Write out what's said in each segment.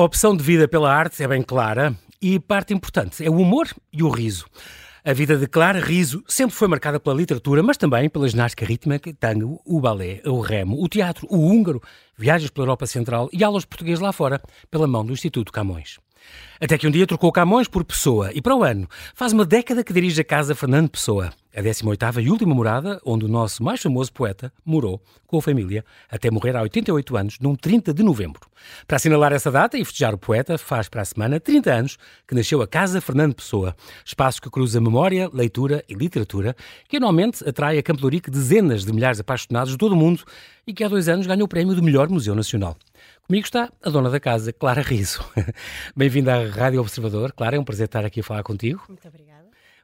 A opção de vida pela arte é bem clara e parte importante é o humor e o riso. A vida de Clara Riso sempre foi marcada pela literatura, mas também pela ginástica rítmica, tango, o balé, o remo, o teatro, o húngaro, viagens pela Europa Central e aulas português lá fora, pela mão do Instituto Camões. Até que um dia trocou Camões por Pessoa e para o ano faz uma década que dirige a casa Fernando Pessoa, a 18ª e última morada onde o nosso mais famoso poeta morou com a família até morrer há 88 anos, num 30 de novembro. Para assinalar essa data e festejar o poeta, faz para a semana 30 anos que nasceu a Casa Fernando Pessoa, espaço que cruza memória, leitura e literatura, que anualmente atrai a Campo dezenas de milhares de apaixonados de todo o mundo e que há dois anos ganhou o prémio do melhor museu nacional. Comigo está a dona da casa, Clara Riso. Bem-vinda à Rádio Observador. Clara, é um prazer estar aqui a falar contigo. Muito obrigada.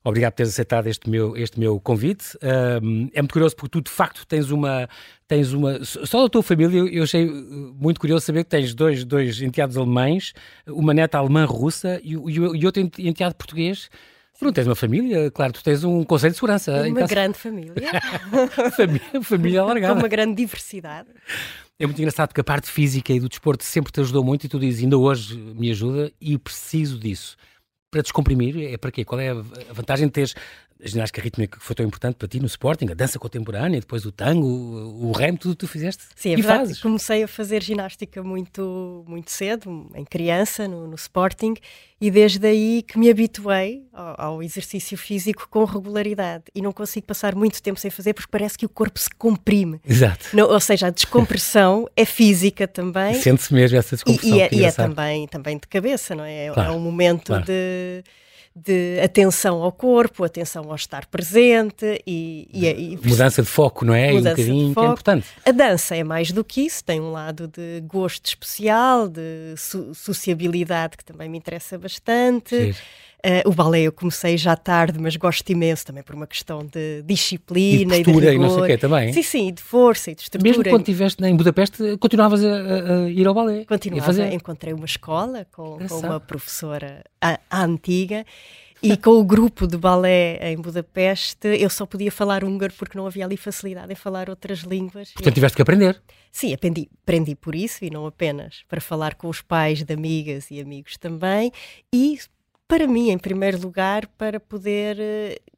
Obrigado por teres aceitado este meu, este meu convite. Um, é muito curioso porque tu, de facto, tens uma. Tens uma só da tua família, eu achei uh, muito curioso saber que tens dois, dois enteados alemães, uma neta alemã-russa e, e, outro enteado português. Tu não tens uma família, claro, tu tens um conselho de segurança. Uma então, grande família. família. Família alargada. Com uma grande diversidade. É muito engraçado porque a parte física e do desporto sempre te ajudou muito e tu dizes, ainda hoje me ajuda e preciso disso. Para descomprimir, é para quê? Qual é a vantagem de teres a ginástica rítmica que foi tão importante para ti no Sporting, a dança contemporânea, depois o tango, o, remo, tudo tu fizeste Sim, é verdade. Fazes. Comecei a fazer ginástica muito, muito cedo, em criança, no, no Sporting, e desde aí que me habituei ao, ao, exercício físico com regularidade. E não consigo passar muito tempo sem fazer porque parece que o corpo se comprime. Exato. Não, ou seja, a descompressão é física também. Sente-se mesmo essa descompressão. E, e, é, e é, também, também de cabeça, não é? é claro, é um momento claro. de de atenção ao corpo, atenção ao estar presente e, e, e mudança de foco, não é? Mudança um bocadinho que é importante. A dança é mais do que isso, tem um lado de gosto especial, de so sociabilidade que também me interessa bastante. Uh, o balé eu comecei já tarde, mas gosto imenso também por uma questão de disciplina e de, e, de e não sei o quê também. Sim, sim, de força e de estrutura. Mesmo quando estiveste em Budapeste, continuavas a, a, ir ao balé? Continuava, fazer... encontrei uma escola com, com uma professora a, a antiga e com o grupo de balé em Budapeste, eu só podia falar húngaro porque não havia ali facilidade em falar outras línguas. Portanto, tiveste que aprender. Sim, aprendi, aprendi por isso e não apenas para falar com os pais de amigas e amigos também. E para mim, em primeiro lugar, para poder uh,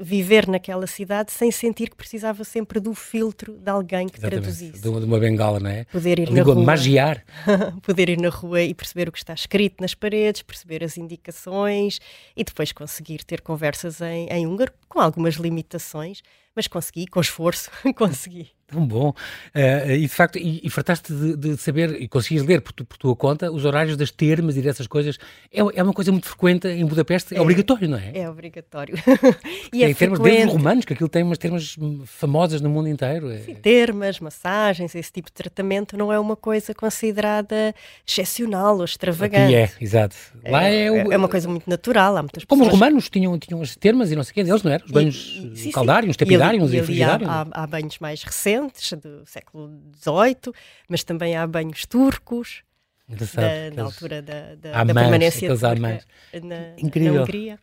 viver naquela cidade sem sentir que precisava sempre do filtro de alguém que Exatamente. traduzisse. De uma, de uma bengala, não é? Poder ir na rua. magiar. poder ir na rua e perceber o que está escrito nas paredes, perceber as indicações e depois conseguir ter conversas em, em húngaro, com algumas limitações, mas consegui, com esforço, consegui. Tão bom. Uh, e de facto, e, e fartaste de, de, saber, e conseguias ler por, tu, por, tua conta, os horários das termas e dessas coisas. É, é uma coisa muito frequente em Budapeste, é, é obrigatório, não é? É obrigatório. e é em termos desde romanos, que aquilo tem umas termas famosas no mundo inteiro. É... Sim, termas, massagens, esse tipo de tratamento não é uma coisa considerada excepcional ou extravagante. Aqui é, exato. Lá é, é, é, uma coisa muito natural. Há muitas Como os romanos tinham, tinham as termas e não sei o quê, eles não eram? Os banhos e, sim, caldários, e, e, e há, há, há banhos mais recentes do século XVIII, mas também há banhos turcos, da, na altura da, da, da permanência turca na, Incrível. na Hungria.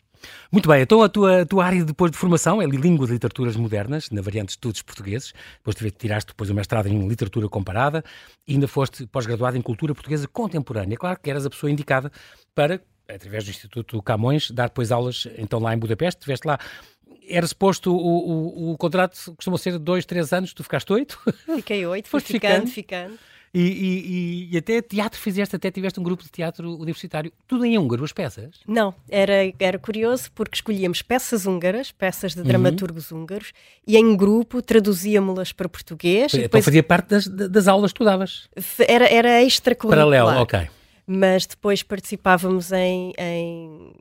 Muito bem, então a tua, a tua área depois de formação é Língua de Literaturas Modernas, na variante de Estudos Portugueses, depois tiraste depois o mestrado em Literatura Comparada e ainda foste pós-graduado em Cultura Portuguesa Contemporânea. Claro que eras a pessoa indicada para, através do Instituto Camões, dar depois aulas então lá em Budapeste, estiveste lá era suposto o, o, o, contrato costuma ser dois, três anos, tu ficaste oito? Fiquei oito, foste ficando, ficando. E, e, e, até teatro fizeste, até tiveste um grupo de teatro universitário, tudo em húngaro, as peças? Não, era, era curioso porque escolhíamos peças húngaras, peças de dramaturgos uhum. húngaros, e em grupo traduzíamos-las para português. Então depois... fazia parte das, das aulas que tu davas? Era, era extracurricular. Paralelo, ok. Mas depois participávamos em, em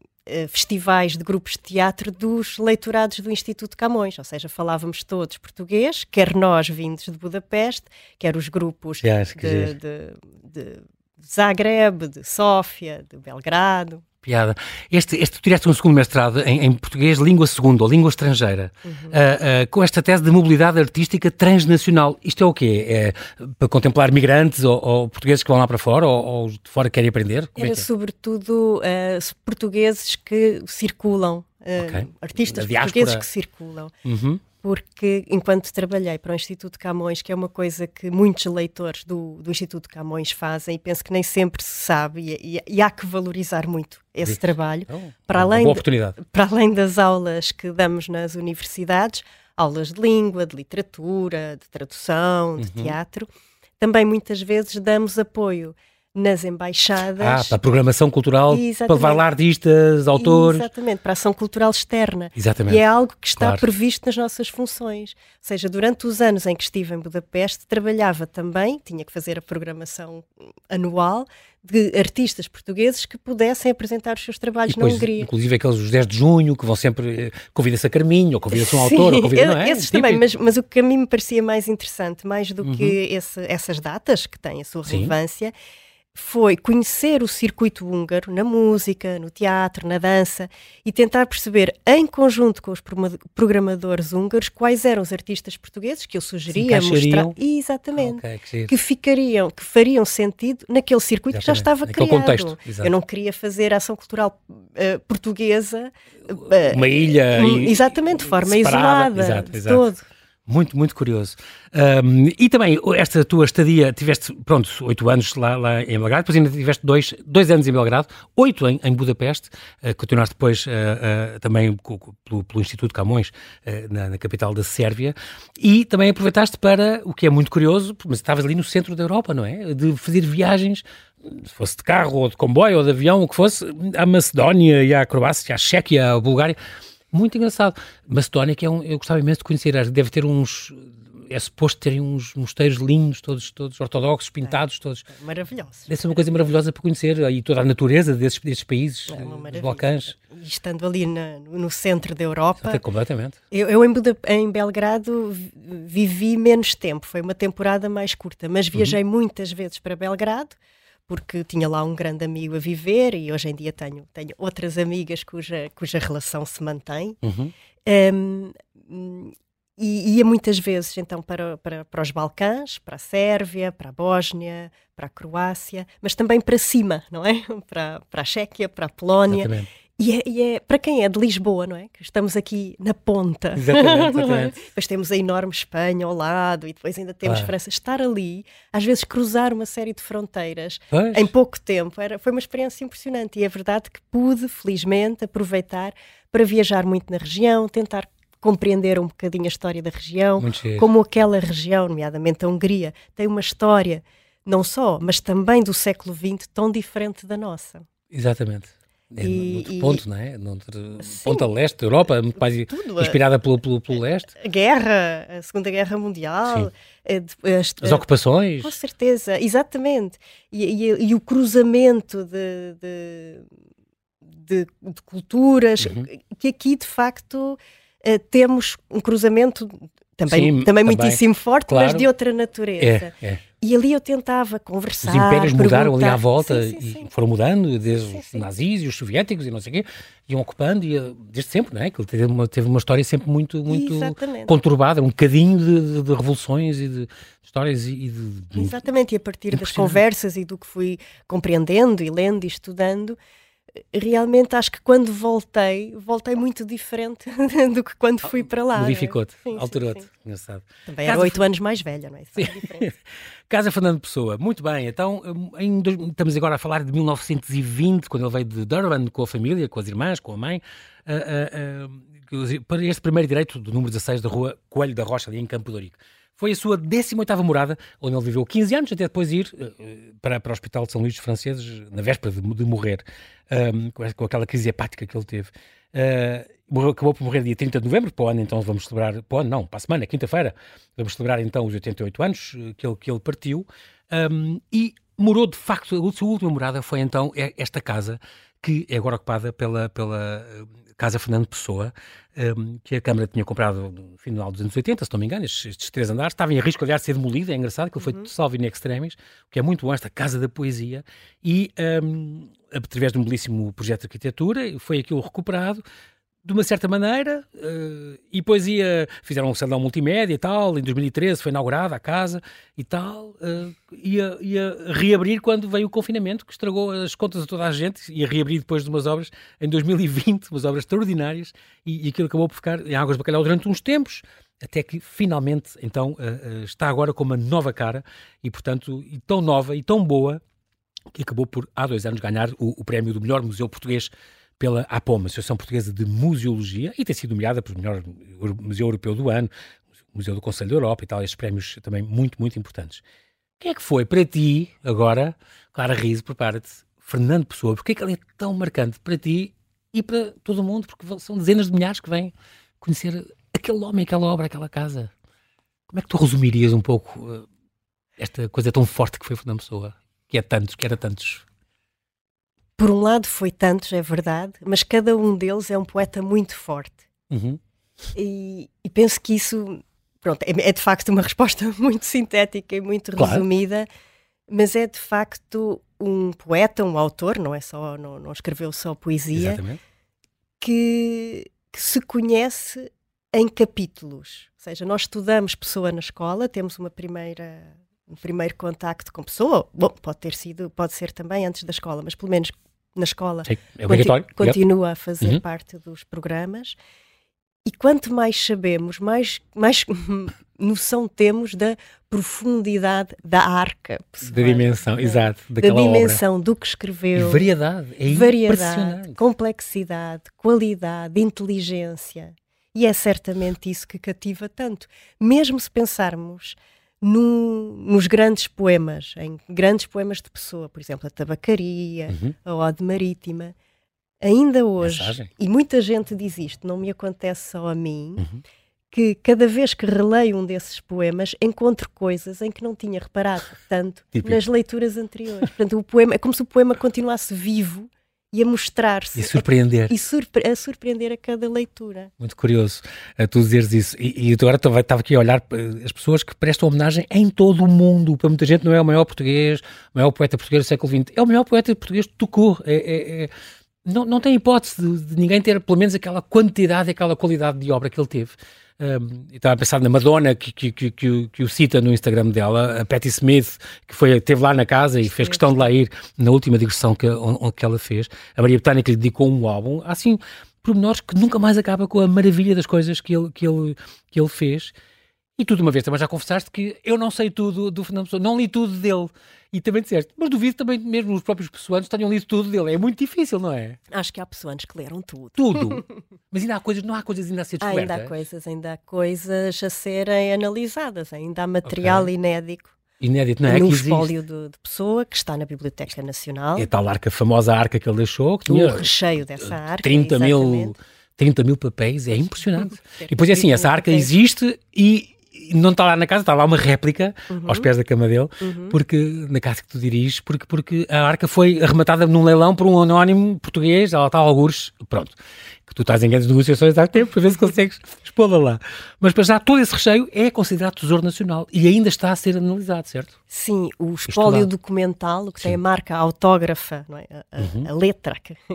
festivais de grupos de teatro dos leitorados do Instituto Camões, ou seja, falávamos todos português, quer nós vindos de Budapeste, quer os grupos de, de, de Zagreb, de Sófia, de Belgrado piada. Este, este tu tiraste um segundo mestrado em, em português, língua segunda ou língua estrangeira, uhum. uh, uh, com esta tese de mobilidade artística transnacional. Isto é o quê? É para contemplar migrantes ou, ou portugueses que vão lá para fora ou, ou de fora querem aprender? Como Era é é? sobretudo uh, portugueses que circulam okay. artistas portugueses que circulam. Uhum. Porque, enquanto trabalhei para o Instituto Camões, que é uma coisa que muitos leitores do, do Instituto Camões fazem, e penso que nem sempre se sabe, e, e, e há que valorizar muito esse trabalho, então, para, além de, para além das aulas que damos nas universidades, aulas de língua, de literatura, de tradução, de uhum. teatro, também muitas vezes damos apoio nas embaixadas. Ah, para a programação cultural, Exatamente. para levar artistas, autores. Exatamente, para a ação cultural externa. Exatamente. E é algo que está claro. previsto nas nossas funções. Ou seja, durante os anos em que estive em Budapeste, trabalhava também, tinha que fazer a programação anual de artistas portugueses que pudessem apresentar os seus trabalhos depois, na Hungria. Inclusive aqueles os 10 de junho, que vão sempre, eh, convida-se a Carminho, ou convida-se um autor, ou convida, não é? Esses também, mas, mas o que a mim me parecia mais interessante, mais do uhum. que esse, essas datas, que têm a sua relevância, Sim foi conhecer o circuito húngaro na música, no teatro, na dança e tentar perceber, em conjunto com os programadores húngaros, quais eram os artistas portugueses que eu sugeria mostrar. Exatamente. Okay, que, que, ficariam, que fariam sentido naquele circuito Exatamente. que já estava Naquele criado. Contexto. Eu não queria fazer ação cultural uh, portuguesa. Uh, Uma ilha. Uh, exatamente, de forma separada. isolada. Exato, exato. Todo. Muito, muito curioso. Um, e também, esta tua estadia, tiveste, pronto, oito anos lá, lá em Belgrado, depois ainda tiveste dois, dois anos em Belgrado, oito em, em Budapeste, uh, continuaste depois uh, uh, também pelo, pelo, Instituto Camões, na, na, capital da Sérvia, e também aproveitaste para, o que é muito curioso, mas estavas ali no centro da Europa, não é? De fazer viagens se fosse de carro ou de comboio ou de avião, o que fosse, à Macedónia e à Croácia, à Chequia, à Bulgária muito engraçado. Macedónia, que é um, eu gostava imenso de conhecer, deve ter uns, é suposto terem uns mosteiros lindos, todos, todos ortodoxos, pintados, é, todos. Maravilhosos. Deve ser uma coisa maravilhosa para conhecer e toda a natureza desses, desses países, é dos Balcãs. E estando ali na, no centro da Europa. Até completamente. Eu, eu em, Buda, em, Belgrado vivi menos tempo, foi uma temporada mais curta, mas viajei uhum. muitas vezes para Belgrado porque tinha lá um grande amigo a viver e hoje em dia tenho, tenho outras amigas cuja, cuja relação se mantém. Uhum. Um, e ia muitas vezes então para, para, para os Balcãs, para a Sérvia, para a Bósnia, para a Croácia, mas também para cima, não é? Para, para a Chequia, para a Polónia. Exatamente. E é, e é, para quem é de Lisboa, não é? Que estamos aqui na ponta. Exatamente, exatamente. depois temos a enorme Espanha ao lado e depois ainda temos ah. França. Estar ali, às vezes cruzar uma série de fronteiras pois. em pouco tempo, era, foi uma experiência impressionante. E é verdade que pude, felizmente, aproveitar para viajar muito na região, tentar compreender um bocadinho a história da região, como aquela região, nomeadamente a Hungria, tem uma história, não só, mas também do século XX, tão diferente da nossa. Exatamente. É e, noutro ponto, não é? Noutro, ponto a leste da Europa, muito mais tudo, inspirada pelo, pelo, pelo, leste. A guerra, a Segunda Guerra Mundial. As, as, ocupações. Com certeza, exatamente. E, e, e o cruzamento de, de, de, de culturas, uhum. que aqui de facto eh, temos um cruzamento também, Sim, também, muitíssimo forte, claro. mas de outra natureza. É, é. E ali eu tentava conversar. Os impérios mudaram ali à volta sim, sim, e foram mudando, desde os nazis e os soviéticos e não sei o quê, iam ocupando e, desde sempre, não é? Que teve uma, teve uma história sempre muito, muito conturbada, um bocadinho de, de, de revoluções e de histórias e de. Exatamente, e a partir das conversas e do que fui compreendendo e lendo e estudando realmente acho que quando voltei, voltei muito diferente do que quando fui para lá. Modificou-te, alterou-te. Engraçado. Também era oito anos mais velha, não é? Casa Fernando Pessoa, muito bem. Então, em, estamos agora a falar de 1920, quando ele veio de Durban com a família, com as irmãs, com a mãe, uh, uh, uh, para este primeiro direito do número 16 da rua Coelho da Rocha, ali em Campo de Ourique. Foi a sua 18ª morada, onde ele viveu 15 anos, até depois ir uh, para, para o Hospital de São Luís dos Franceses, na véspera de, de morrer, um, com, aquela crise hepática que ele teve. Uh, acabou por morrer dia 30 de novembro, para o ano então vamos celebrar, para o ano não, para a semana, quinta-feira, vamos celebrar então os 88 anos eh, que ele, que ele partiu, um, e morou de facto, a sua última morada foi então esta casa, que é agora ocupada pela, pela Casa Fernando Pessoa, um, que a Câmara tinha comprado no final dos anos 80, se não me engano, estes, estes três andares, estava em risco, aliás, de ser demolida, é engraçado, que ele foi uhum. salvo in extremis, o que é muito bom, esta Casa da Poesia, e um, através de um belíssimo projeto de arquitetura, foi aquilo recuperado, de uma certa maneira, uh, e depois ia, fizeram um salão multimédia e tal, em 2013 foi inaugurada a casa e tal, uh, ia, ia reabrir quando veio o confinamento, que estragou as contas a toda a gente, ia reabrir depois de umas obras em 2020, umas obras extraordinárias, e, e aquilo acabou por ficar em águas de bacalhau durante uns tempos, até que finalmente, então, uh, está agora com uma nova cara, e portanto, e tão nova e tão boa, que acabou por, há dois anos, ganhar o, o prémio do melhor museu português pela APOM, Associação Portuguesa de Museologia, e tem sido nomeada o melhor Museu Europeu do Ano, Museu do Conselho da Europa e tal, estes prémios também muito, muito importantes. Quem é que foi para ti, agora, Clara Riso, prepara-te, Fernando Pessoa, porque é que ele é tão marcante para ti e para todo o mundo? Porque são dezenas de milhares que vêm conhecer aquele homem, aquela obra, aquela casa. Como é que tu resumirias um pouco uh, esta coisa tão forte que foi Fernando Pessoa? Que é tantos, que era tantos por um lado foi tantos, é verdade, mas cada um deles é um poeta muito forte. Uhum. E, e, penso que isso, pronto, é, é, de facto uma resposta muito sintética e muito claro. resumida, mas é de facto um poeta, um autor, não é só, não, não escreveu só poesia, que, que se conhece em capítulos. Ou seja, nós estudamos pessoa na escola, temos uma primeira um primeiro contacto com pessoa, bom, pode ter sido, pode ser também antes da escola, mas pelo menos na escola é obrigatório. Conti continua a fazer uhum. parte dos programas. E quanto mais sabemos, mais, mais noção temos da profundidade da arca. Pessoal, da dimensão, exato. Da dimensão obra. do que escreveu. E variedade. É variedade, complexidade, qualidade, inteligência. E é certamente isso que cativa tanto. Mesmo se pensarmos no, nos grandes poemas, em grandes poemas de pessoa, por exemplo, a Tabacaria, uhum. a Ode Marítima. Ainda hoje, Mensagem. e muita gente diz isto, não me acontece só a mim, uhum. que cada vez que releio um desses poemas encontro coisas em que não tinha reparado tanto Típico. nas leituras anteriores. Portanto, o poema é como se o poema continuasse vivo e a mostrar-se. E surpreender. A, e surpre a surpreender a cada leitura. Muito curioso a tu dizeres isso. E, e agora estava aqui a olhar as pessoas que prestam homenagem em todo o mundo. Para muita gente não é o maior português, o maior poeta português do século XX. É o maior poeta português que tocou. É, é, é, não, não tem hipótese de, de ninguém ter pelo menos aquela quantidade aquela qualidade de obra que ele teve. Um, estava a pensar na Madonna, que, que, que, que, que o cita no Instagram dela, a Patti Smith, que foi, esteve lá na casa e fez questão de lá ir na última digressão que, que ela fez. A Maria Betânia, que lhe dedicou um álbum. Há, assim, pormenores que nunca mais acaba com a maravilha das coisas que ele, que ele, que ele fez. E tu, de uma vez, também já confessaste que eu não sei tudo do Fernando Pessoa, não li tudo dele. E também disseste, mas duvido também mesmo os próprios pessoanos tenham lido tudo dele. É muito difícil, não é? Acho que há pessoas que leram tudo. Tudo. mas ainda há coisas, não há coisas ainda a ser descobertas? Ainda há coisas, ainda há coisas a serem analisadas, ainda há material okay. inédito. Inédito, não é? No espólio de, de, pessoa que está na Biblioteca Nacional. É a tal arca, a famosa arca que ele deixou. Que tinha o recheio dessa arca. 30 exatamente. mil 30 mil papéis, é impressionante. e depois é assim, essa arca existe e não está lá na casa, está lá uma réplica uhum. aos pés da cama dele, uhum. porque na casa que tu diriges, porque, porque a arca foi arrematada num leilão por um anónimo português, ela está a algures, pronto. Que tu estás em grandes negociações há tempo para ver se consegues expô-la lá. Mas para já todo esse recheio é considerado tesouro nacional e ainda está a ser analisado, certo? Sim, o espólio documental, que Sim. tem a marca autógrafa, é? a, uhum. a, letra,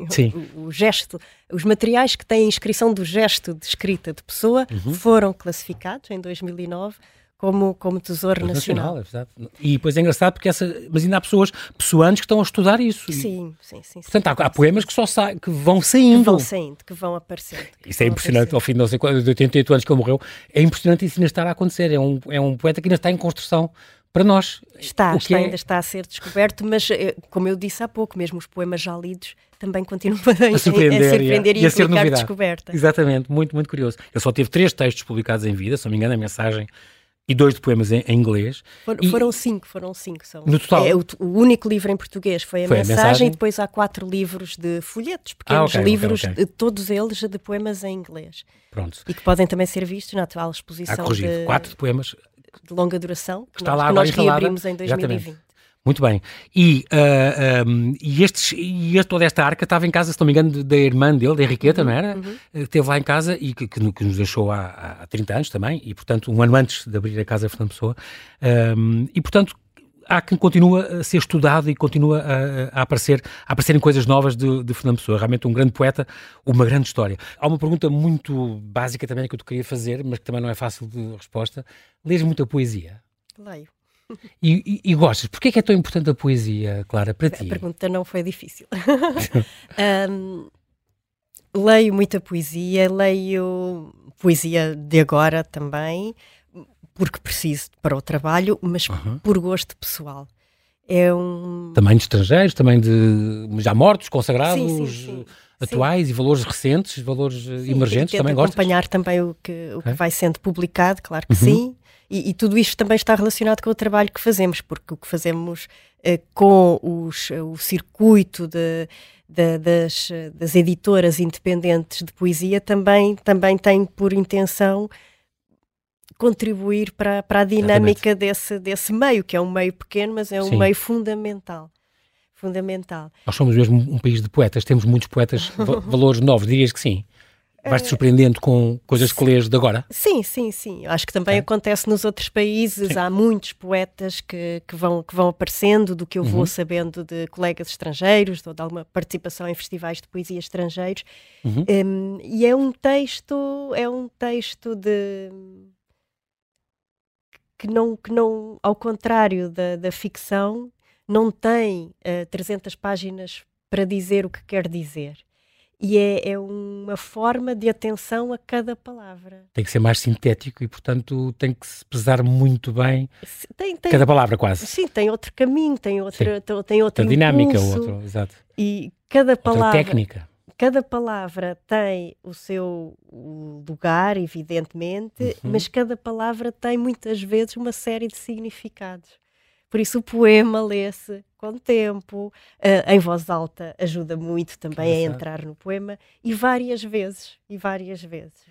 Sim. O, o, gesto, os materiais que têm a inscrição do gesto de escrita de pessoa uhum. foram classificados em 2009 como, como Tesouro Nacional. nacional é e depois é engraçado porque essa, mas ainda há pessoas, pessoantes que estão a estudar isso. Sim, sim, sim. Portanto, sim, há, há, poemas que só sa que vão saindo. Que vão saindo, que vão aparecendo. Que isso é impressionante, aparecendo. ao fim de, não sei, de 88 anos que ele morreu, é impressionante isso ainda estar a acontecer. É um, é um poeta que ainda está em construção para nós. Está, está é... ainda está a ser descoberto, mas eh, como eu disse há pouco, mesmo os poemas já lidos também continuam a, a surpreender, a, surpreender e, e a ser novidade. descoberta. Exatamente, muito, muito curioso. Ele só teve três textos publicados em vida, se não me engano, a mensagem e dois de poemas em, em inglês. For, e, foram cinco, foram cinco. São. No total? É, o, o, único livro em português foi a, foi mensagem, a mensagem, e depois há quatro livros de folhetos, pequenos ah, okay, livros, okay, okay. todos eles de poemas em inglês. Pronto. E que podem também ser vistos na atual exposição de, quatro de poemas de longa duração que, está nós, lá que nós reabrimos em 2020. Exatamente. Muito bem. E, uh, ah, um, e, estes, e toda esta arca estava em casa, se não me engano, da irmã dele, da Henriqueta, uhum, não era? Uhum. Esteve lá em casa e que, que, que nos deixou há, há 30 anos também, e portanto, um ano antes de abrir a casa Fernando Pessoa. Um, e portanto, há quem continua a ser estudado e continua a, a aparecer, a aparecerem coisas novas de, de, Fernando Pessoa. Realmente um grande poeta, uma grande história. Há uma pergunta muito básica também que eu te queria fazer, mas que também não é fácil de resposta. Lês muita poesia? Leio. E, e, e gostas? Porquê é que é tão importante a poesia, Clara, para ti? A pergunta não foi difícil. um, leio muita poesia, leio poesia de agora também, porque preciso para o trabalho, mas uhum. por gosto pessoal. É um... Também de estrangeiros, também de já mortos, consagrados, sim, sim, sim. atuais e valores recentes, valores emergentes, também gostas? acompanhar também o que, o que é? vai sendo publicado, claro que uhum. sim. E, e, tudo isto também está relacionado com o trabalho que fazemos, porque o que fazemos eh, com os, o circuito de, de, das, das editoras independentes de poesia também, também tem por intenção contribuir para, para a dinâmica desse, desse meio, que é um meio pequeno, mas é um Sim. meio fundamental. Fundamental. Nós somos mesmo um país de poetas, temos muitos poetas, valores novos, dirias que sim? Vais-te surpreendendo com coisas que lês de agora? Sim, sim, sim. Acho que também é. acontece nos outros países. Sim. Há muitos poetas que, que, vão, que vão aparecendo, do que eu uhum. vou sabendo de colegas estrangeiros, ou de alguma participação em festivais de poesia estrangeiros. Uhum. Um, e é um texto, é um texto de que não, que não ao contrário da, da ficção, não tem uh, eh, 300 páginas para dizer o que quer dizer. E é, é, uma forma de atenção a cada palavra. Tem que ser mais sintético e, portanto, tem que se pesar muito bem tem, tem, cada palavra, quase. Sim, tem outro caminho, tem outra, tem outra dinâmica, outro, exato. E cada palavra. Outra técnica cada palavra tem o seu lugar, evidentemente, uhum. mas cada palavra tem muitas vezes uma série de significados. Por isso o poema lê-se com tempo, uh, em voz alta ajuda muito também a entrar no poema, e várias vezes, e várias vezes.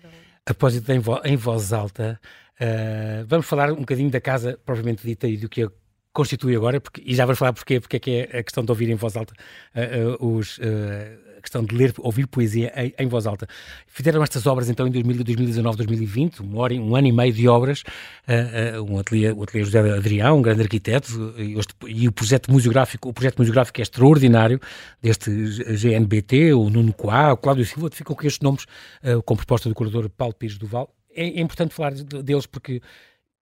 A propósito em, vo em voz alta, uh, vamos falar um bocadinho da casa propriamente dita e do que a constitui agora, porque, e já vamos falar porquê, porque é que é a questão de ouvir em voz alta uh, os a questão de ler, ouvir poesia em, em, voz alta. Fizeram estas obras então em 2019, 2020, um, hora, um ano e meio de obras, uh, uh, um ateliê, o ateliê José Adrião, um grande arquiteto, e, este, e, o projeto museográfico, o projeto museográfico é extraordinário, deste GNBT, o Nuno Coá, o Cláudio Silva, ficam com estes nomes, uh, com proposta do curador Paulo Pires Duval. É, é importante falar deles porque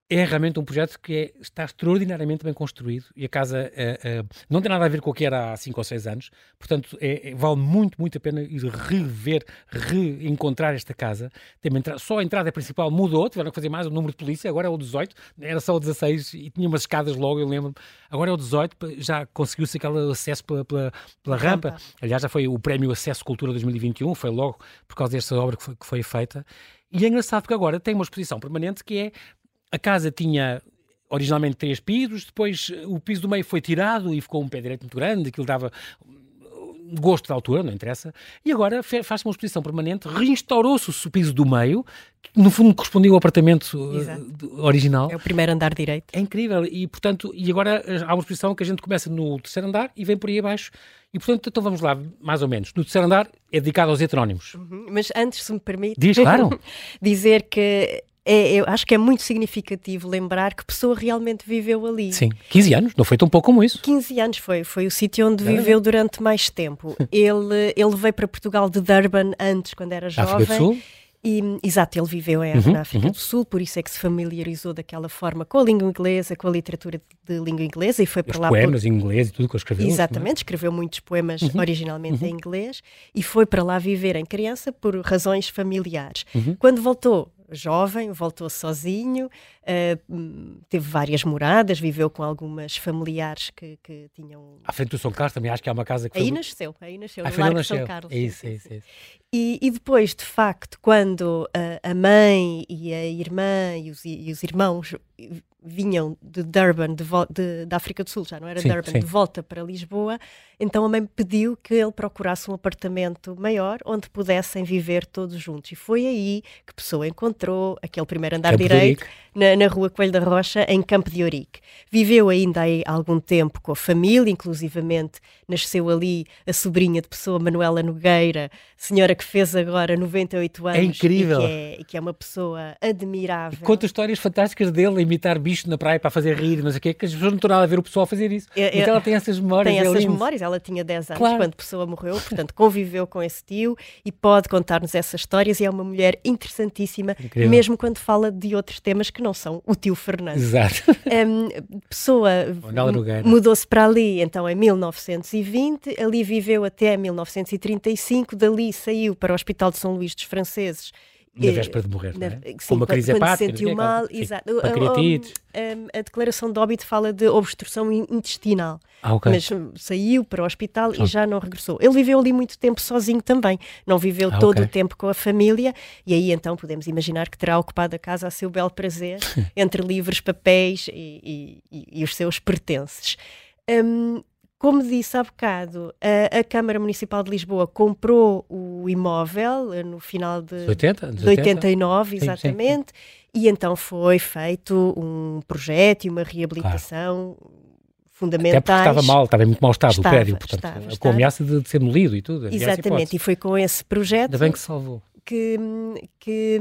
é realmente um projeto que é, está extraordinariamente bem construído e a casa é, é, não tem nada a ver com o que era há 5 ou 6 anos, portanto é, é, vale muito, muito a pena ir rever, reencontrar esta casa. Tem entrada, só a entrada principal mudou, tiveram que fazer mais o número de polícia, agora é o 18, era só o 16 e tinha umas escadas logo, eu lembro agora é o 18, já conseguiu-se aquele acesso pela, pela, pela rampa. rampa. Aliás, já foi o prémio Acesso Cultura 2021, foi logo por causa desta obra que foi, que foi feita. E é engraçado porque agora tem uma exposição permanente que é a casa tinha originalmente três pisos, depois eh, o piso do meio foi tirado e ficou um pé direito muito grande, aquilo dava gosto da altura, não interessa, e agora faz-se uma exposição permanente, reinstaurou-se o piso do meio, que no fundo correspondia ao apartamento eh, Exato. original. É o primeiro andar direito. É incrível, e portanto, e agora eh, há uma exposição que a gente começa no terceiro andar e vem por aí abaixo, e portanto, então vamos lá, mais ou menos. No terceiro andar é dedicado aos heterónimos. Uhum. Mas antes, se me permite... Diz, claro. dizer que é, eu acho que é muito significativo lembrar que Pessoa realmente viveu ali. Sim, 15 anos, não foi tão pouco como isso. 15 anos foi, foi o sítio onde é. viveu durante mais tempo. ele, ele veio para Portugal de Durban antes, quando era jovem. África do Sul? E, exato, ele viveu em, uhum, na África uhum. do Sul, por isso é que se familiarizou daquela forma com a língua inglesa, com a literatura de língua inglesa e foi para lá. poemas por... em inglês e tudo que ele escreveu. Exatamente, escreveu muitos poemas uhum, originalmente em uhum. inglês e foi para lá viver em criança por razões familiares. Uhum. Quando voltou jovem, voltou sozinho, uh, teve várias moradas, viveu com algumas familiares que, que tinham. À frente do São Carlos também acho que há uma casa que Aí foi... nasceu, aí nasceu, ah, no Largo nasceu. São Carlos. É isso, é isso, é isso. E, e, depois, de facto, quando a, a mãe e a irmã e os, e os irmãos vinham de Durban, de, de, de, África do Sul, já não era sim, Durban, sim. de volta para Lisboa, então a mãe pediu que ele procurasse um apartamento maior onde pudessem viver todos juntos. E foi aí que a pessoa encontrou aquele primeiro andar é direito. Na, na rua Coelho da Rocha, em Campo de Ourique. Viveu ainda aí algum tempo com a família, inclusivamente nasceu ali a sobrinha de pessoa Manuela Nogueira, senhora que fez agora 98 anos. É incrível. E que é, que é uma pessoa admirável. Conta histórias fantásticas dele imitar bicho na praia para fazer rir, mas o que é que as pessoas não estão nada a ver o pessoal fazer isso. É, é, ela tem essas memórias. Tem é essas memórias, ela tinha 10 anos claro. quando a pessoa morreu, portanto conviveu com esse tio e pode contar-nos essas histórias e é uma mulher interessantíssima, Incrível. mesmo quando fala de outros temas que não são o tio Fernando. Exato. Um, pessoa mudou-se para ali então em 1920, ali viveu até 1935, dali saiu para o Hospital de São Luís dos Franceses na véspera de morrer, na, não é? Sim, Com uma crise quando hepática. se sentiu mal, sim, exato. A, a, a, declaração de óbito fala de obstrução intestinal. Ah, okay. Mas saiu para o hospital ah. e já não regressou. Ele viveu ali muito tempo sozinho também. Não viveu ah, todo okay. o tempo com a família. E aí então podemos imaginar que terá ocupado a casa a seu belo prazer, entre livros, papéis e, e, e os seus pertences. Um, como disse há bocado, a, a, Câmara Municipal de Lisboa comprou o imóvel eh, no final de, 80, de 89, exatamente, sim, sim. e então foi feito um projeto e uma reabilitação claro. fundamentais. Até porque estava mal, estava em muito mau estado estava, o prédio, portanto, estava, com ameaça de, de, ser demolido e tudo. Exatamente, e foi com esse projeto. Ainda bem que salvou que, que,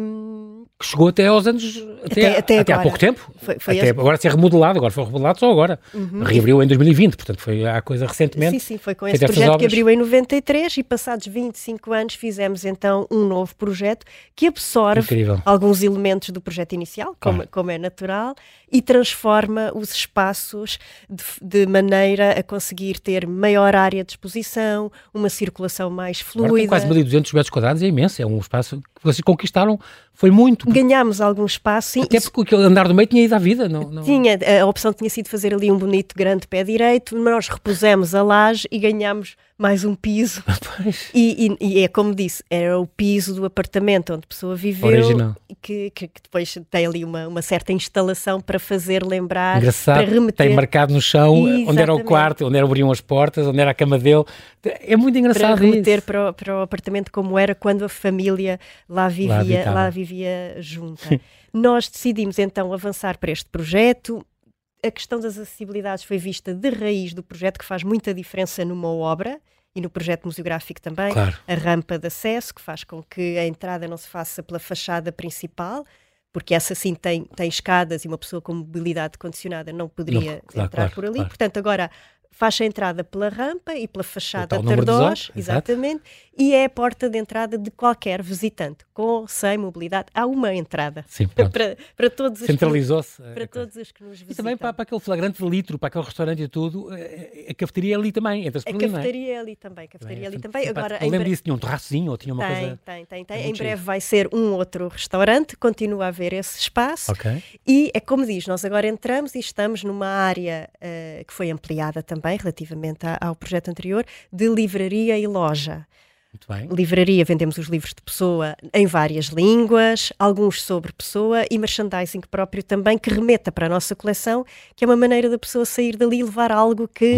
que chegou até aos anos até, até, até, até há pouco tempo. Foi, foi até agora ser remodelado agora foi remodelado só agora. Uhum. reabriu em 2020 portanto foi há coisa recentemente. Sim, sim, foi com esse projeto que abriu em 93 e passados 25 anos fizemos então um novo projeto que absorve Incrível. alguns elementos do projeto inicial como, claro. como é natural e transforma os espaços de, de, maneira a conseguir ter maior área de exposição uma circulação mais fluida agora tem quase 1200 metros quadrados é imenso é um espaço que vocês conquistaram foi muito. Ganhámos algum espaço, sim. Até porque aquele andar do meio tinha ido à vida, não, não... Tinha, a opção tinha sido fazer ali um bonito grande pé direito, nós repusemos a laje e ganhámos mais um piso. E, e, e, é como disse, era o piso do apartamento onde a pessoa viveu, Original. Que, que, que depois tem ali uma, uma, certa instalação para fazer lembrar, Engraçado, para remeter. tem marcado no chão Exatamente. onde era o quarto, onde abriam as portas, onde era a cama dele. É muito engraçado Para remeter para o, para o, apartamento como era quando a família lá vivia, lá, lá vivia junta. Nós decidimos então avançar para este projeto, a questão das acessibilidades foi vista de raiz do projeto, que faz muita diferença numa obra e no projeto museográfico também. Claro. A rampa de acesso, que faz com que a entrada não se faça pela fachada principal, porque essa sim tem, tem escadas e uma pessoa com mobilidade condicionada não poderia não, claro, entrar claro, por ali. Portanto, agora faz a entrada pela rampa e pela fachada Tardós, exatamente, e é a porta de entrada de qualquer visitante, com, sem mobilidade. Há uma entrada Sim, para, para todos os Centralizou-se. Para todos os que nos visitam. E também para, para, aquele flagrante de litro, para aquele restaurante e tudo, eh, a cafeteria é ali também, entra A ali, cafeteria é ali também, a cafeteria é ali também. Agora, Eu lembro disso, tinha um terracinho ou tinha uma tem, coisa... Tem, tem, tem. É em breve vai ser um outro restaurante, continua a haver esse espaço. Okay. E é como diz, nós agora entramos e estamos numa área uh, que foi ampliada também relativamente ao projeto anterior, de livraria e loja. Livraria, vendemos os livros de pessoa em várias línguas, alguns sobre pessoa e merchandising próprio também, que remeta para a nossa coleção, que é uma maneira da pessoa sair dali e levar algo que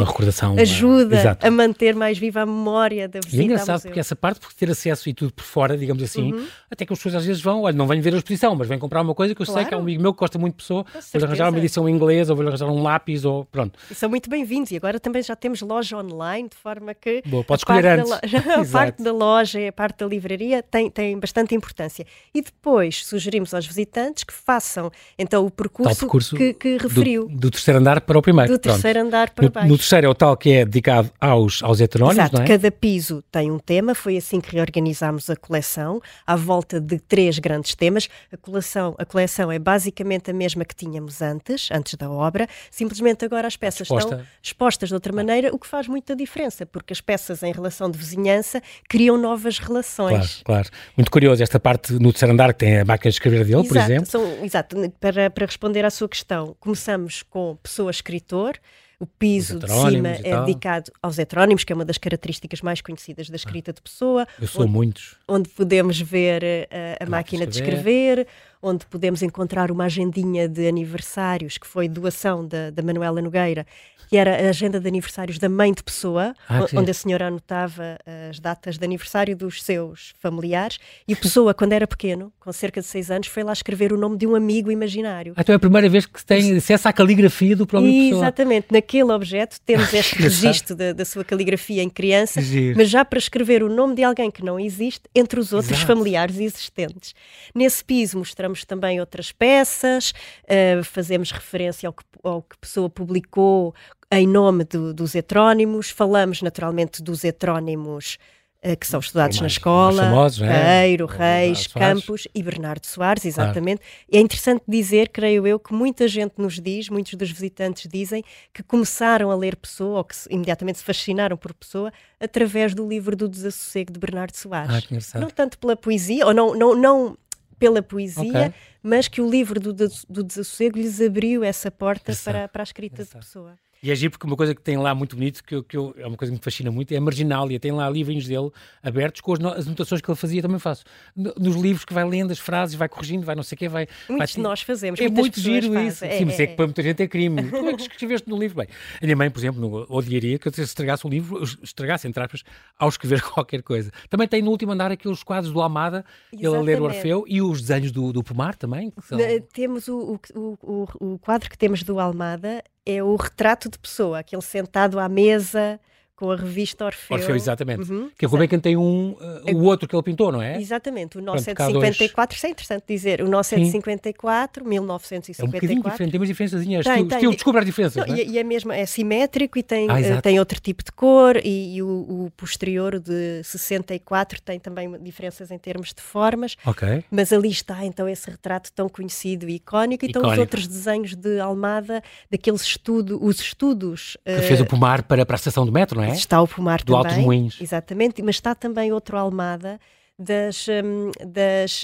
ajuda a manter mais viva a memória da visita. E é engraçado porque essa parte, por ter acesso e tudo por fora, digamos assim, uhum. até que as pessoas às vezes vão, olha, não venho ver a exposição, mas vêm comprar uma coisa que eu claro. sei que é um amigo meu que gosta muito de pessoa, vou arranjar uma edição em inglês ou vou arranjar um lápis ou pronto. E são muito bem-vindos. E agora também já temos loja online, de forma que. Boa, pode escolher antes. Da, parte da loja e a parte da livraria tem, tem bastante importância. E depois sugerimos aos visitantes que façam então o percurso, percurso que, que, referiu. Do, do, terceiro andar para o primeiro. Do Pronto. terceiro andar para no, baixo. No terceiro é o tal que é dedicado aos, aos heterónimos, Exato, não é? cada piso tem um tema, foi assim que reorganizámos a coleção, à volta de três grandes temas. A coleção, a coleção é basicamente a mesma que tínhamos antes, antes da obra, simplesmente agora as peças estão expostas de outra maneira, o que faz muita diferença, porque as peças em relação de vizinhança criam novas relações. Claro, claro. Muito curioso esta parte no terceiro andar que tem a máquina de escrever dele, exato, por exemplo. São, exato, para, para responder à sua questão, começamos com pessoa escritor, o piso de cima é dedicado aos heterónimos, que é uma das características mais conhecidas da escrita de pessoa. Eu sou onde, muitos. Onde podemos ver uh, a, a máquina de escrever, onde podemos encontrar uma agendinha de aniversários que foi doação da, da Manuela Nogueira, que era a agenda de aniversários da mãe de pessoa, Ah, o- onde a senhora anotava as datas de aniversário dos seus familiares. E a pessoa, quando era pequeno, com cerca de seis anos, foi lá escrever o nome de um amigo imaginário. Ah, Então é a primeira vez que se tem acesso à caligrafia do próprio pessoa. Exatamente, naquele objeto temos este registro da, da sua caligrafia em criança, Giro. mas já para escrever o nome de alguém que não existe entre os outros Exato. familiares existentes. Nesse piso mostramos também outras peças, eh, fazemos referência ao que, ao que pessoa publicou em nome do- dos heterónimos, falamos naturalmente dos heterónimos. eh, que são estudados Os na mais- escola, mais famosos, não é? Reis. Campos e Bernardo Soares, exatamente. É interessante dizer, creio eu, que muita gente nos diz, muitos dos visitantes dizem, que começaram a ler Pessoa, ou que se- imediatamente se fascinaram por Pessoa, através do livro do Desassossego de Bernardo Soares. Ah, não tanto pela poesia, ou não, não, não pela poesia, Ok. mas que o livro do, Des- do Desassossego lhes abriu essa porta para, para a escrita de Pessoa. E é giro porque uma coisa que tem lá muito bonito, que, eu, que eu- é uma coisa que me fascina muito, é a marginália. Tem lá livrinhos dele abertos com as, no- as anotações que ele fazia, também faço. No- nos livros que vai lendo as frases, vai corrigindo, vai não sei o quê, vai. vai Muitos de nós fazemos, É muito giro fazem. isso. É, Sim, mas é, é, que para muita gente é crime. tu é que escreveste no livro. Bem, a minha mãe, por exemplo, no, odiaria que eu se estragasse o livro, estragasse, entre aspas, ao escrever qualquer coisa. Também tem no último andar aqueles quadros do Almada, ele a ler o Exatamente. Orfeu e os desenhos do, do Pomar também. São... Temos o, o, o- o quadro que temos do Almada é o retrato de pessoa, aquele sentado à mesa com a revista Orfeu. Orfeu, exatamente. Uhum, Que é como é que tem um, uh, o outro que ele pintou, não é? Exatamente, o nosso Pronto, é cá de dois. 54, isso é interessante dizer, o nosso é de Sim. 54, É um bocadinho 1954. diferente, tem umas diferenças. Tem, Estilo, tem. descubra as diferenças. Não, não é? e, e é mesmo, é simétrico e tem, Ah, eh, tem outro tipo de cor e, e o, o posterior, o de 64, tem também diferenças em termos de formas, Ok. mas ali está então esse retrato tão conhecido e icónico, e estão os outros desenhos de Almada, daqueles estudo, os estudos Que eh, fez o Pomar para, para a estação do metro, não é? Está o Pomar Do Alto também. dos Moinhos. Exatamente, mas está também outro Almada das, hum, das,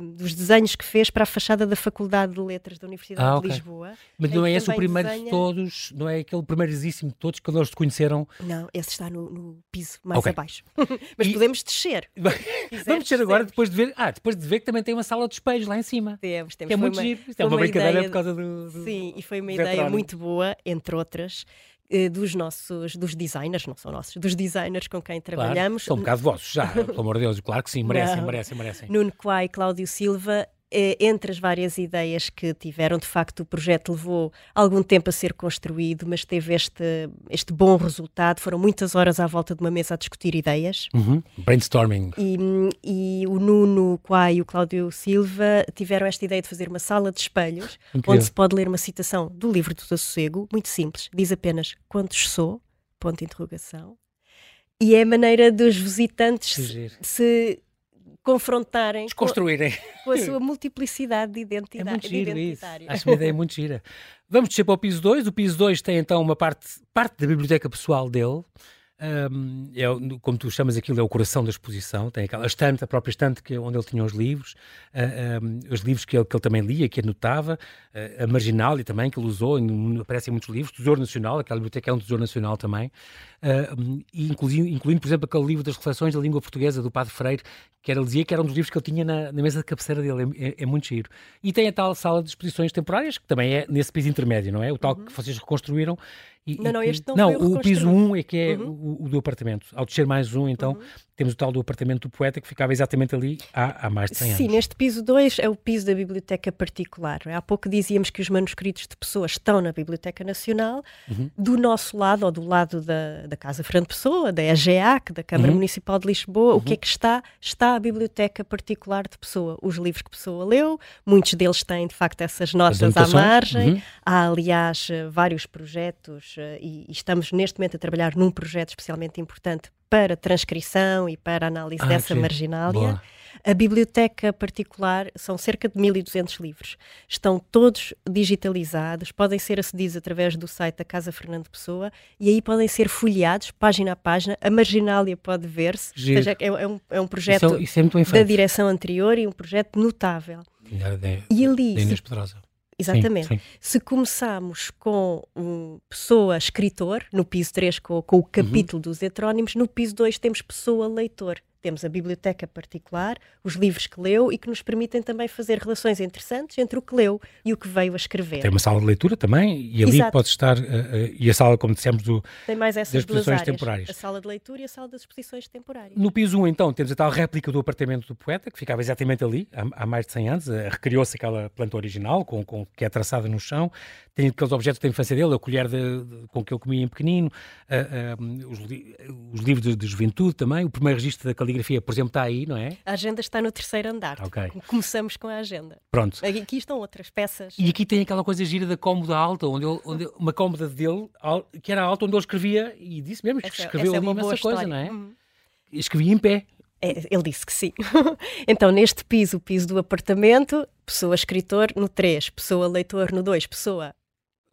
hum, dos desenhos que fez para a fachada da Faculdade de Letras da Universidade Ah, de ok. Lisboa. Mas não é esse o primeiro de desenha- todos, não é aquele primeiríssimo de todos que eles te conheceram. Não, esse está no, no piso mais Ok. abaixo. mas E- podemos descer. Vamos descer agora depois de ver. Ah, depois de ver que também tem uma sala de espelhos lá em cima. Temos, temos. Que é muito uma- giro. Isto é uma, uma brincadeira ideia por causa do. do- Sim, e foi uma ideia muito boa, entre outras, dos nossos, dos designers, não são nossos, dos designers com quem Claro, trabalhamos. São um bocado vossos, já, pelo amor de Deus. Claro que sim, merecem, Não. merecem, merecem. Nuno Quai Cláudio Silva, eh, entre as várias ideias que tiveram, de facto o projeto levou algum tempo a ser construído, mas teve este, este bom resultado. Foram muitas horas à volta de uma mesa a discutir ideias. Uhum. Brainstorming. E, e o Nuno Quai e o Cláudio Silva tiveram esta ideia de fazer uma sala de espelhos, Incrível. onde se pode ler uma citação do livro do Desassossego, muito simples, diz apenas quantos sou, ponto de interrogação, e é a maneira dos visitantes se, se confrontarem com, Desconstruírem. com a sua multiplicidade de É identidade. muito de giro isso. Acho uma ideia muito gira. Vamos descer para o piso 2. O piso 2 tem então uma parte, parte da biblioteca pessoal dele. Um, é, o- como tu chamas aquilo, é o coração da exposição. Tem aquela estante, a própria estante que, onde ele tinha os livros, ah, um, os livros que ele, que ele também lia, que anotava, ah, a Marginal e também, que ele usou, em- aparecem muitos livros, Tesouro Nacional, aquela biblioteca é um Tesouro Nacional também, ah, um, e inclusive, incluindo, por exemplo, aquele livro das reflexões da língua portuguesa do Padre Freire, que era, ele dizia que era um dos livros que ele tinha na, na mesa de cabeceira dele, é, é- é muito giro. E tem a tal sala de exposições temporárias, que também é nesse piso intermédio, não é? O tal que vocês reconstruíram. E, Uhum. Não, e não, este não foi o piso reconstruído. 1 é que é Uhum. o, o do apartamento. Ao descer mais um, então, temos o tal do apartamento do poeta, que ficava exatamente ali há, há mais de 100 Sim, anos. neste piso 2 é o piso da Biblioteca Particular. Há pouco dizíamos que os manuscritos de pessoas estão na Biblioteca Nacional. Uhum. Do nosso lado, ou do lado da, da Casa Fernando Pessoa, da EGEAC, da Câmara Uhum. Municipal de Lisboa, o que é que está? Está a Biblioteca Particular de Pessoa. Os livros que Pessoa leu, muitos deles têm de facto essas notas à margem. Uhum. Há, aliás, eh, vários projetos eh, e, e estamos neste momento a trabalhar num projeto especialmente importante para transcrição e para análise Ah, dessa que marginália. Boa. A biblioteca particular são cerca de 1.200 livros. Estão todos digitalizados, podem ser acedidos através do site da Casa Fernando Pessoa e aí podem ser folheados, página a página. A marginália pode ver-se. É, é um, é um Isso, projeto é- isso é da direção anterior e um projeto notável. Da- E ali, se-. Exatamente, Sim, sim. se começarmos com um, pessoa escritor, no piso 3 com, com o Uhum. capítulo dos heterónimos, no piso 2 temos pessoa leitor. Temos a biblioteca particular, os livros que leu e que nos permitem também fazer relações interessantes entre o que leu e o que veio a escrever. Tem uma sala de leitura também e ali Exato. pode estar, uh, uh, e a sala, como dissemos, do, Tem mais essas das exposições áreas, temporárias. a sala de leitura e a sala das exposições temporárias. No piso 1, então, temos a tal réplica do apartamento do poeta, que ficava exatamente ali, há, há mais de 100 anos. Uh, Recriou-se aquela planta original, com, com, que é traçada no chão. Tem aqueles objetos da infância dele, a colher de, de, com que ele comia em pequenino, os, os, livros de, de, juventude também. O primeiro registro da caligrafia, por exemplo, está aí, não é? A agenda está no terceiro andar. Ok. Começamos com a agenda. Pronto. Aqui estão outras peças. E aqui tem aquela coisa gira da cómoda alta, onde, ele, onde uma cómoda dele, que era alta, onde ele escrevia, e disse mesmo que essa, escreveu essa ali é uma boa coisa, não é? Hum. Escrevia em pé. É, ele disse que sim. então, neste piso, o piso do apartamento, pessoa escritor no 3, pessoa leitor no 2, pessoa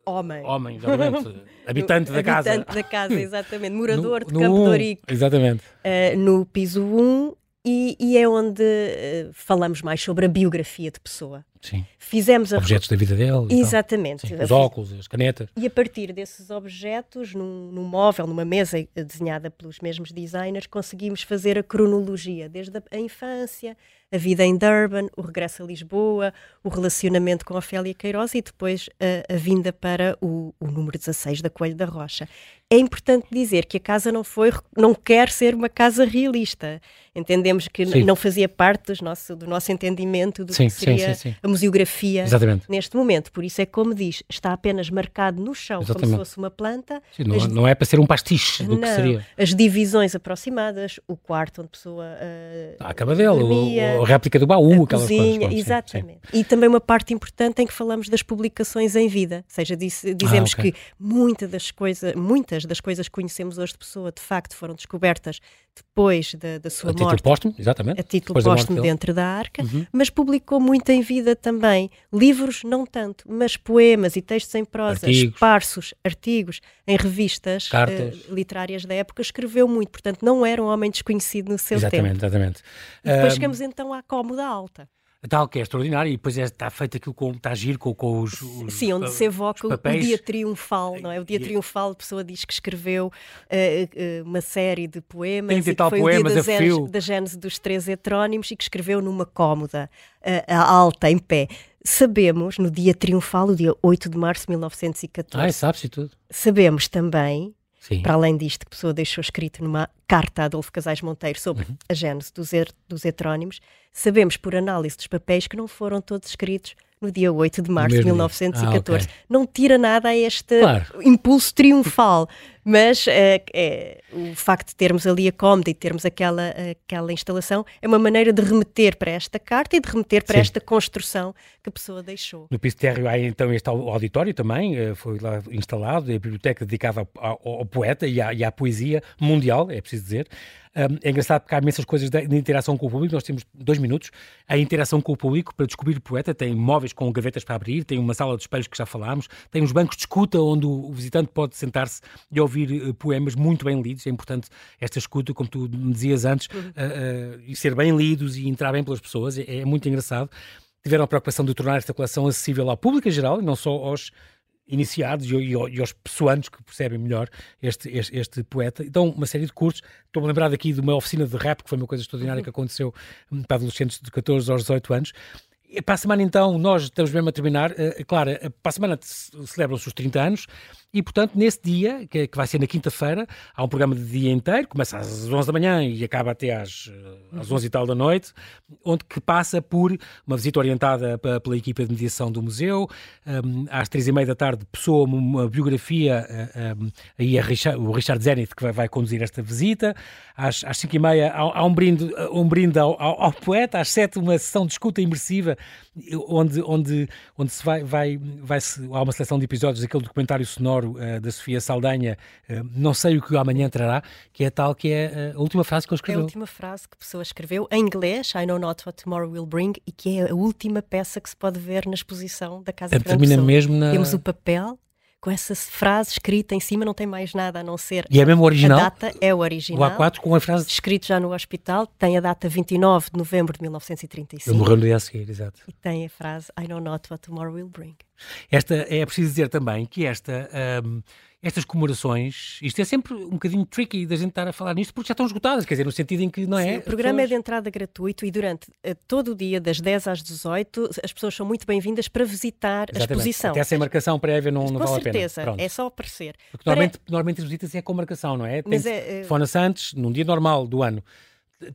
homem. Homem, exatamente. Habitante da casa. Habitante da casa, exatamente. Morador no, de no Campo um, de. Exatamente. Uh, no piso 1, e, e é onde uh, falamos mais sobre a biografia de pessoa. Sim. Fizemos a... Objetos da vida dele. Exatamente. Sim, os óculos, as canetas. E a partir desses objetos, num, num móvel, numa mesa desenhada pelos mesmos designers, conseguimos fazer a cronologia, desde a, infância, a vida em Durban, o regresso a Lisboa, o relacionamento com Ofélia Queiroz e depois a, a vinda para o, o, número 16 da Coelho da Rocha. É importante dizer que a casa não foi, não quer ser uma casa realista. Entendemos que sim. não fazia parte do nosso, do nosso entendimento do sim, que seria sim, a museografia Exatamente. neste momento. Por isso é como diz, está apenas marcado no chão, Exatamente. como se fosse uma planta. não, as... não, é para ser um pastiche do não, que seria. As divisões aproximadas, o quarto onde a pessoa. Uh, a cama o, a réplica do baú, a aquelas cozinha, coisas. exatamente. E também uma parte importante em que falamos das publicações em vida. Ou seja, disse, dizemos ah, okay. que muita das coisa, muitas das coisas que conhecemos hoje de pessoa, de facto, foram descobertas depois da, da sua a morte. A título póstumo, exatamente. A título póstumo dentro da arca, uhum. mas publicou muito em vida também. Livros, não tanto, mas poemas e textos em prosa, artigos. esparsos, artigos, em revistas uh, literárias da época, escreveu muito. Portanto, não era um homem desconhecido no seu exatamente, tempo. Exatamente, E depois chegamos então à cómoda alta. Tal que é extraordinário e depois é, está feito aquilo com, está a giro com, com os, os, Sim, onde se evoca o dia triunfal, não é? O dia triunfal, a pessoa diz que escreveu uh, uh, uma série de poemas Tem e que foi poemas, o dia da, da gênese dos três heterónimos e que escreveu numa cómoda uh, alta, em pé. Sabemos, no dia triunfal, o dia 8 de março de 1914, ah, sabe-se tudo. sabemos também Sim. Para além disto, que a pessoa deixou escrito numa carta a Adolfo Casais Monteiro sobre uhum. a gênese dos, er, dos heterónimos, sabemos por análise dos papéis que não foram todos escritos no dia 8 de março de 1914. Ah, okay. Não tira nada a este claro. impulso triunfal, mas é, é, o facto de termos ali a cómoda e termos aquela, aquela instalação é uma maneira de remeter para esta carta e de remeter para Sim. esta construção que a pessoa deixou. No piso térreo há então este auditório também, foi lá instalado, a biblioteca dedicada ao, ao, ao poeta e à, e à, poesia mundial, é preciso dizer. Um, é engraçado porque há imensas coisas de, de, interação com o público. Nós temos dois minutos. A interação com o público para descobrir o poeta tem móveis com gavetas para abrir, tem uma sala de espelhos que já falámos, tem uns bancos de escuta onde o visitante pode sentar-se e ouvir uh, poemas muito bem lidos. É importante esta escuta, como tu me dizias antes, uhum. uh, uh, e ser bem lidos e entrar bem pelas pessoas. É, é muito engraçado. Tiveram a preocupação de tornar esta coleção acessível ao público em geral, e não só aos iniciados e, e, e aos pessoantes que percebem melhor este, este, este, poeta. Então, uma série de cursos. Estou-me a lembrar aqui de uma oficina de rap, que foi uma coisa extraordinária que aconteceu para adolescentes de 14 aos 18 anos. E para a semana, então, nós estamos mesmo a terminar. Uh, claro, para a semana celebram-se os 30 anos e, portanto, nesse dia, que, vai ser na quinta-feira, há um programa de dia inteiro, começa às 11 da manhã e acaba até às, eh, às 11 e tal da noite, onde que passa por uma visita orientada pela, equipa de mediação do museu, um, às três e meia da tarde, pessoa uma, biografia, um, aí Richard, o Richard Zenith que vai, vai, conduzir esta visita, às, às cinco e meia há, há um brinde, um brinde ao, ao, ao, poeta, às sete uma sessão de escuta imersiva, onde, onde, onde se vai, vai, vai -se, há uma seleção de episódios daquele documentário sonoro uh, da Sofia Saldanha, uh, não sei o que amanhã trará, que é tal que é a última frase que ele escreveu. É a última frase que a pessoa escreveu em inglês, I know not what tomorrow will bring, e que é a última peça que se pode ver na exposição da Casa de Termina mesmo na... Temos o papel com essa frase escrita em cima, não tem mais nada a não ser. E é mesmo original? A data é o original. O A4 com a frase. Escrito já no hospital, tem a data 29 de novembro de 1935. Ele morreu no dia a seguir, exato. E tem a frase I know not what tomorrow will bring. Esta, é preciso dizer também que esta, um, estas comemorações, isto é sempre um bocadinho tricky da gente estar a falar nisto porque já estão esgotadas, quer dizer, no sentido em que não é. Sim, o programa pessoas... é de entrada gratuito e durante uh, todo o dia, das 10 às 18, as pessoas são muito bem-vindas para visitar Exatamente. a exposição. Até sem marcação prévia não, não vale certeza, a pena. Com certeza, é só aparecer. Porque normalmente, para... normalmente as visitas é com marcação, não é? Tem Mas é, uh... Fona antes, num dia normal do ano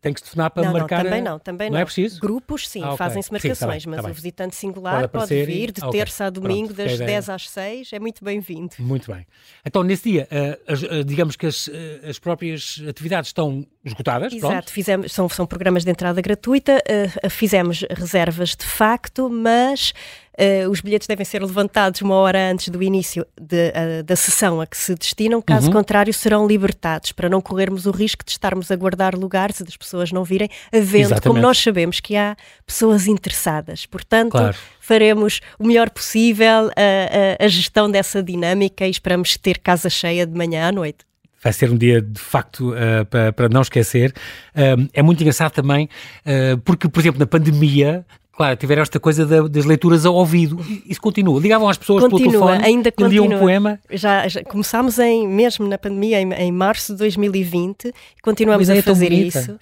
tem que se telefonar para não, marcar. Não, também não, também não. não é preciso? Grupos, sim, ah, okay. fazem-se marcações, sim, tá bem, mas tá o visitante singular pode, pode vir de okay. terça a domingo, Pronto, das 10 às 6, é muito bem-vindo. Muito bem. Então, nesse dia, uh, as, uh, digamos que as, uh, as próprias atividades estão esgotadas. Exato, fizemos, são, são programas de entrada gratuita, fizemos reservas de facto, mas Uh, os bilhetes devem ser levantados uma hora antes do início de, uh, da sessão a que se destinam, caso uhum. contrário, serão libertados, para não corrermos o risco de estarmos a guardar lugares e das pessoas não virem, havendo, Exatamente. como nós sabemos que há pessoas interessadas. Portanto, claro. faremos o melhor possível a, a, a gestão dessa dinâmica e esperamos ter casa cheia de manhã à noite vai ser um dia de facto uh, para, para não esquecer. Uh, é muito engraçado também, uh, porque, por exemplo, na pandemia Claro, tiveram esta coisa da, das leituras ao ouvido. Isso continua. Ligavam às pessoas continua, pelo telefone ainda e liam um poema. Já, já começámos em, mesmo na pandemia, em, em março de 2020, e continuamos a é fazer isso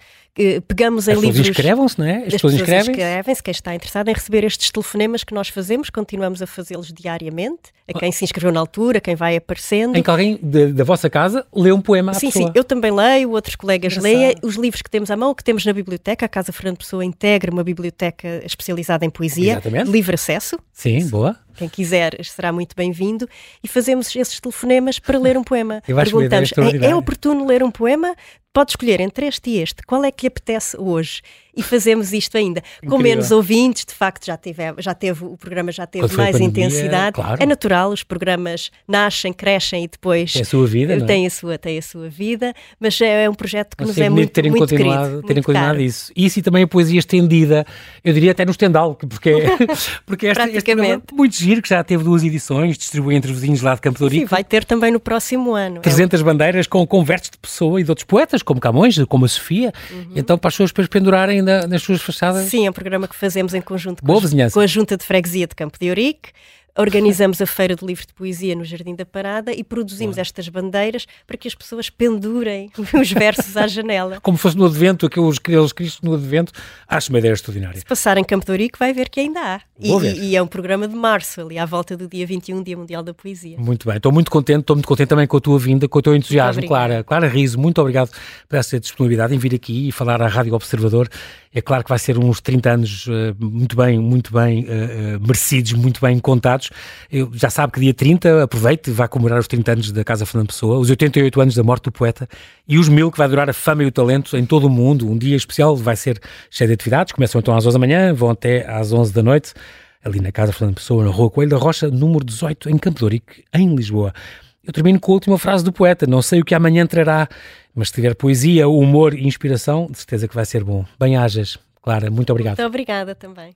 pegamos em As livros. inscrevam-se, não é? As, As pessoas inscrevem-se. inscrevem-se. Quem está interessado em receber estes telefonemas que nós fazemos, continuamos a fazê-los diariamente. A quem se inscreveu na altura, quem vai aparecendo. Em que alguém de, da vossa casa lê um poema à sim, pessoa. Sim, eu também leio, outros colegas leem. Os livros que temos à mão, que temos na biblioteca, a Casa Fernando Pessoa integra uma biblioteca especializada em poesia, Exatamente. livre acesso. Sim, boa. Quem quiser será muito bem-vindo. E fazemos esses telefonemas para ler um poema. Acho Perguntamos: é, é oportuno ler um poema? Pode escolher entre este e este. Qual é que lhe apetece hoje? e fazemos isto ainda. Incrível. Com menos ouvintes, de facto, já teve, já teve o programa já teve mais pandemia, intensidade. Claro. É natural, os programas nascem, crescem e depois tem a sua vida, é? tem, a sua, tem a sua vida, mas é, é um projeto que nos é muito, terem muito continuado, querido. Terem continuado isso. Isso e também a poesia estendida, eu diria até no Stendhal, porque, é, porque esta, este é muito giro, que já teve duas edições, distribui entre os vizinhos lá de Campo de Sim, vai ter também no próximo ano. 300 é bandeiras com convertes de pessoa e de outros poetas, como Camões, como a Sofia, uhum. então para as pessoas depois pendurarem na, nas suas fachadas Sim, é um programa que fazemos em conjunto com, a, com a Junta de Freguesia de Campo de Eurique. Organizamos a Feira do Livro de Poesia no Jardim da Parada e produzimos Boa. estas bandeiras para que as pessoas pendurem os versos à janela. Como fosse no Advento, aqueles, aqueles Cristos no Advento, acho uma ideia extraordinária. Se passar em Campo de Eurique vai ver que ainda há. E, e, é um programa de março, ali à volta do dia 21, Dia Mundial da Poesia. Muito bem, estou muito contente, estou muito contente também com a tua vinda, com o teu entusiasmo, Clara. Clara Riso, muito obrigado por essa disponibilidade em vir aqui e falar à Rádio Observador é claro que vai ser uns 30 anos uh, muito bem, muito bem uh, merecidos, muito bem contados. Eu, já sabe que dia 30, aproveite, vai comemorar os 30 anos da Casa Fernando Pessoa, os 88 anos da morte do poeta e os mil que vai durar a fama e o talento em todo o mundo. Um dia especial vai ser cheio de atividades, começam então às 11 da manhã, vão até às 11 da noite, ali na Casa Fernando Pessoa, na Rua Coelho da Rocha, número 18, em Campo de Ourique, em Lisboa. Eu termino com a última frase do poeta: Não sei o que amanhã trará, mas se tiver poesia, humor e inspiração, de certeza que vai ser bom. Bem-ajas, Clara, muito obrigado. Muito obrigada também.